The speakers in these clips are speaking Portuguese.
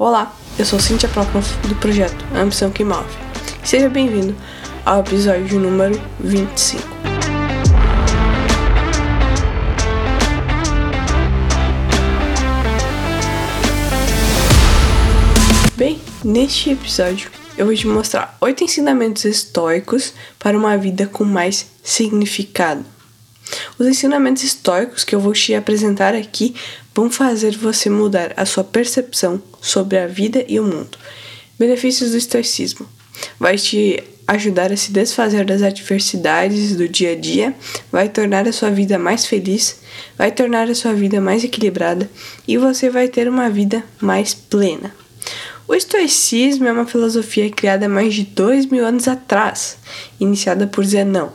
Olá, eu sou Cintia Proconf do projeto Ambição que Move. Seja bem-vindo ao episódio número 25. Bem, neste episódio eu vou te mostrar oito ensinamentos estoicos para uma vida com mais significado. Os ensinamentos estoicos que eu vou te apresentar aqui vão fazer você mudar a sua percepção sobre a vida e o mundo. Benefícios do estoicismo. Vai te ajudar a se desfazer das adversidades do dia a dia, vai tornar a sua vida mais feliz, vai tornar a sua vida mais equilibrada e você vai ter uma vida mais plena. O estoicismo é uma filosofia criada mais de dois mil anos atrás, iniciada por Zenão.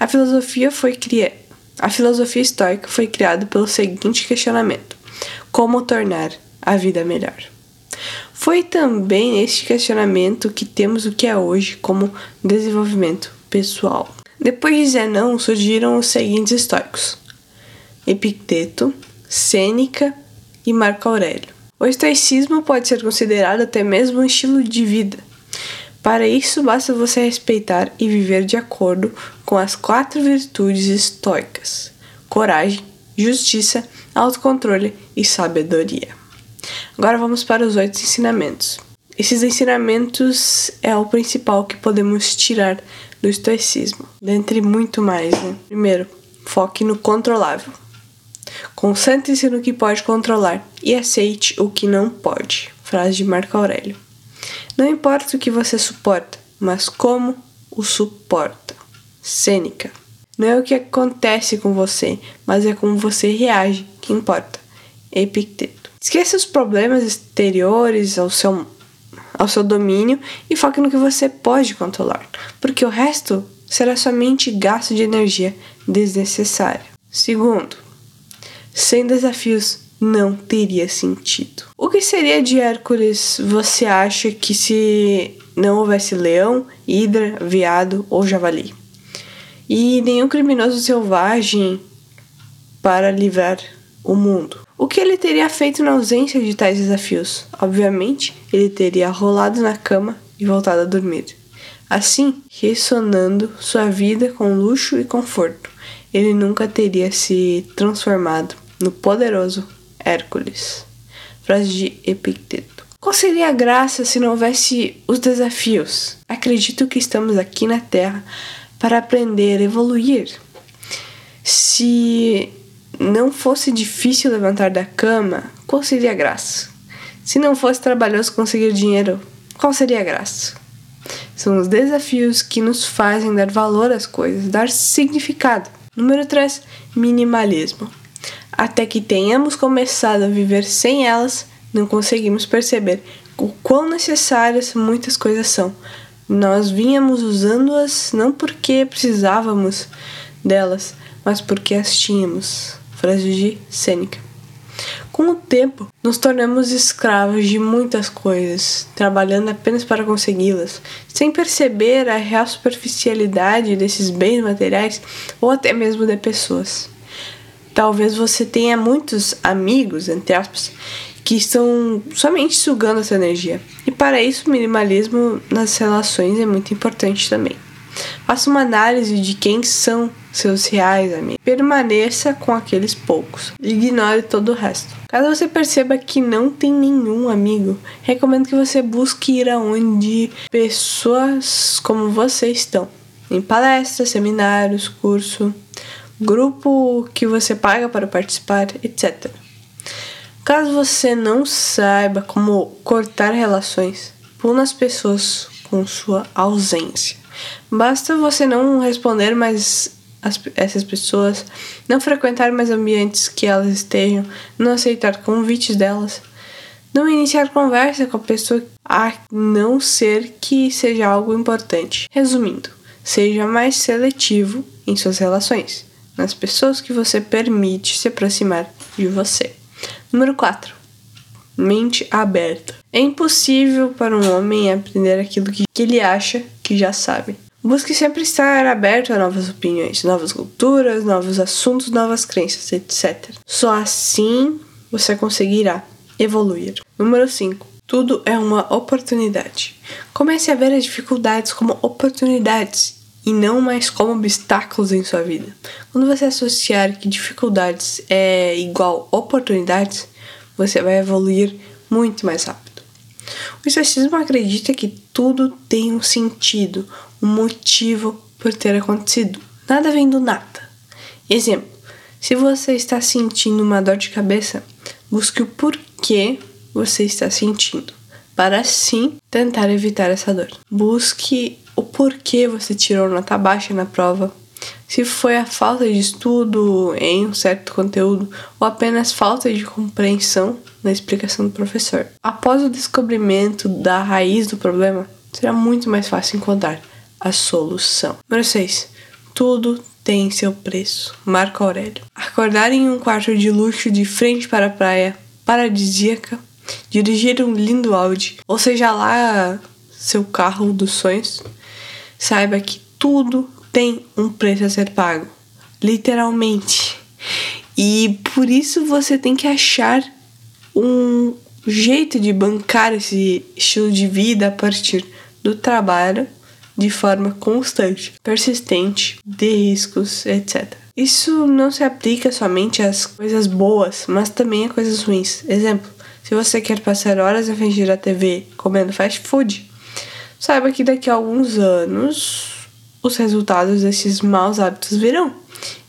A filosofia foi criada a filosofia estoica foi criada pelo seguinte questionamento: como tornar a vida melhor? Foi também neste questionamento que temos o que é hoje como desenvolvimento pessoal. Depois de Zenão surgiram os seguintes estoicos: Epicteto, Sêneca e Marco Aurélio. O estoicismo pode ser considerado até mesmo um estilo de vida. Para isso, basta você respeitar e viver de acordo com as quatro virtudes estoicas: coragem, justiça, autocontrole e sabedoria. Agora vamos para os oito ensinamentos. Esses ensinamentos é o principal que podemos tirar do estoicismo, dentre muito mais. Né? Primeiro, foque no controlável. Concentre-se no que pode controlar e aceite o que não pode. Frase de Marco Aurélio. Não importa o que você suporta, mas como o suporta. Sêneca. Não é o que acontece com você, mas é como você reage que importa. Epicteto. Esqueça os problemas exteriores ao seu, ao seu domínio e foque no que você pode controlar, porque o resto será somente gasto de energia desnecessária. Segundo, sem desafios não teria sentido. O que seria de Hércules você acha que se não houvesse leão, hidra, veado ou javali? E nenhum criminoso selvagem para livrar o mundo. O que ele teria feito na ausência de tais desafios? Obviamente, ele teria rolado na cama e voltado a dormir. Assim, ressonando sua vida com luxo e conforto, ele nunca teria se transformado no poderoso Hércules. Frase de Epicteto. Qual seria a graça se não houvesse os desafios? Acredito que estamos aqui na Terra para aprender, evoluir. Se não fosse difícil levantar da cama, qual seria a graça? Se não fosse trabalhoso conseguir dinheiro, qual seria a graça? São os desafios que nos fazem dar valor às coisas, dar significado. Número 3, minimalismo. Até que tenhamos começado a viver sem elas, não conseguimos perceber o quão necessárias muitas coisas são. Nós vínhamos usando-as não porque precisávamos delas, mas porque as tínhamos. Frase de Sêneca. Com o tempo, nos tornamos escravos de muitas coisas, trabalhando apenas para consegui-las, sem perceber a real superficialidade desses bens materiais ou até mesmo de pessoas. Talvez você tenha muitos amigos, entre aspas, que estão somente sugando essa energia. E para isso, o minimalismo nas relações é muito importante também. Faça uma análise de quem são seus reais amigos. Permaneça com aqueles poucos. Ignore todo o resto. Caso você perceba que não tem nenhum amigo, recomendo que você busque ir aonde pessoas como você estão. Em palestras, seminários, curso, grupo que você paga para participar, etc. Caso você não saiba como cortar relações, puna as pessoas com sua ausência. Basta você não responder mais as, essas pessoas, não frequentar mais ambientes que elas estejam, não aceitar convites delas, não iniciar conversa com a pessoa a não ser que seja algo importante. Resumindo, seja mais seletivo em suas relações nas pessoas que você permite se aproximar de você. Número 4. Mente aberta. É impossível para um homem aprender aquilo que, ele acha que já sabe. Busque sempre estar aberto a novas opiniões, novas culturas, novos assuntos, novas crenças, etc. Só assim você conseguirá evoluir. Número 5. Tudo é uma oportunidade. Comece a ver as dificuldades como oportunidades e não mais como obstáculos em sua vida. Quando você associar que dificuldades é igual oportunidades, você vai evoluir muito mais rápido. O estoicismo acredita que tudo tem um sentido, um motivo por ter acontecido. Nada vem do nada. Exemplo: se você está sentindo uma dor de cabeça, busque o porquê você está sentindo, para assim tentar evitar essa dor. Busque o porquê você tirou nota baixa na prova. Se foi a falta de estudo em um certo conteúdo ou apenas falta de compreensão na explicação do professor. Após o descobrimento da raiz do problema, será muito mais fácil encontrar a solução. Número 6. Tudo tem seu preço. Marco Aurélio. Acordar em um quarto de luxo de frente para a praia, paradisíaca, dirigir um lindo Audi, ou seja lá seu carro dos sonhos, saiba que tudo tem um preço a ser pago. Literalmente. E por isso você tem que achar um jeito de bancar esse estilo de vida a partir do trabalho de forma constante, persistente, de riscos, etc. Isso não se aplica somente às coisas boas, mas também a coisas ruins. Exemplo, se você quer passar horas a fingir a TV comendo fast food, saiba que daqui a alguns anos os resultados desses maus hábitos virão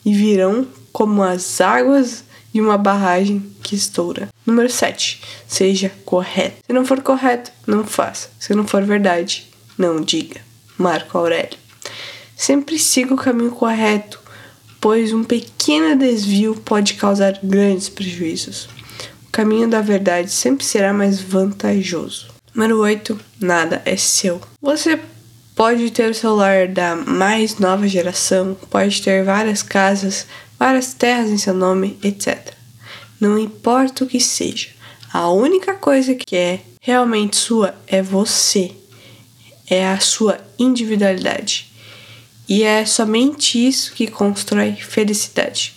e virão como as águas de uma barragem que estoura. Número 7. Seja correto. Se não for correto, não faça. Se não for verdade, não diga. Marco Aurélio. Sempre siga o caminho correto, pois um pequeno desvio pode causar grandes prejuízos. O caminho da verdade sempre será mais vantajoso. Número 8. Nada é seu. Você pode ter o celular da mais nova geração, pode ter várias casas, várias terras em seu nome, etc. Não importa o que seja, a única coisa que é realmente sua é você é a sua individualidade. E é somente isso que constrói felicidade.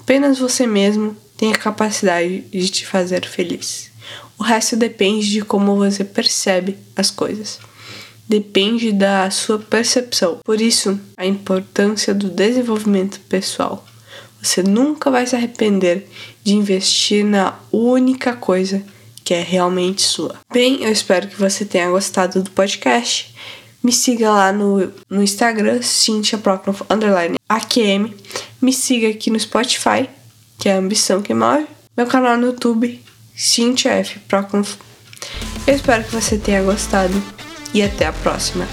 Apenas você mesmo tem a capacidade de te fazer feliz. O resto depende de como você percebe as coisas. Depende da sua percepção. Por isso, a importância do desenvolvimento pessoal. Você nunca vai se arrepender de investir na única coisa que é realmente sua. Bem, eu espero que você tenha gostado do podcast. Me siga lá no, no Instagram, Cintia underline. Me siga aqui no Spotify, que é a ambição que move. Meu canal no YouTube, Cintia F. Procnof. Eu espero que você tenha gostado e até a próxima.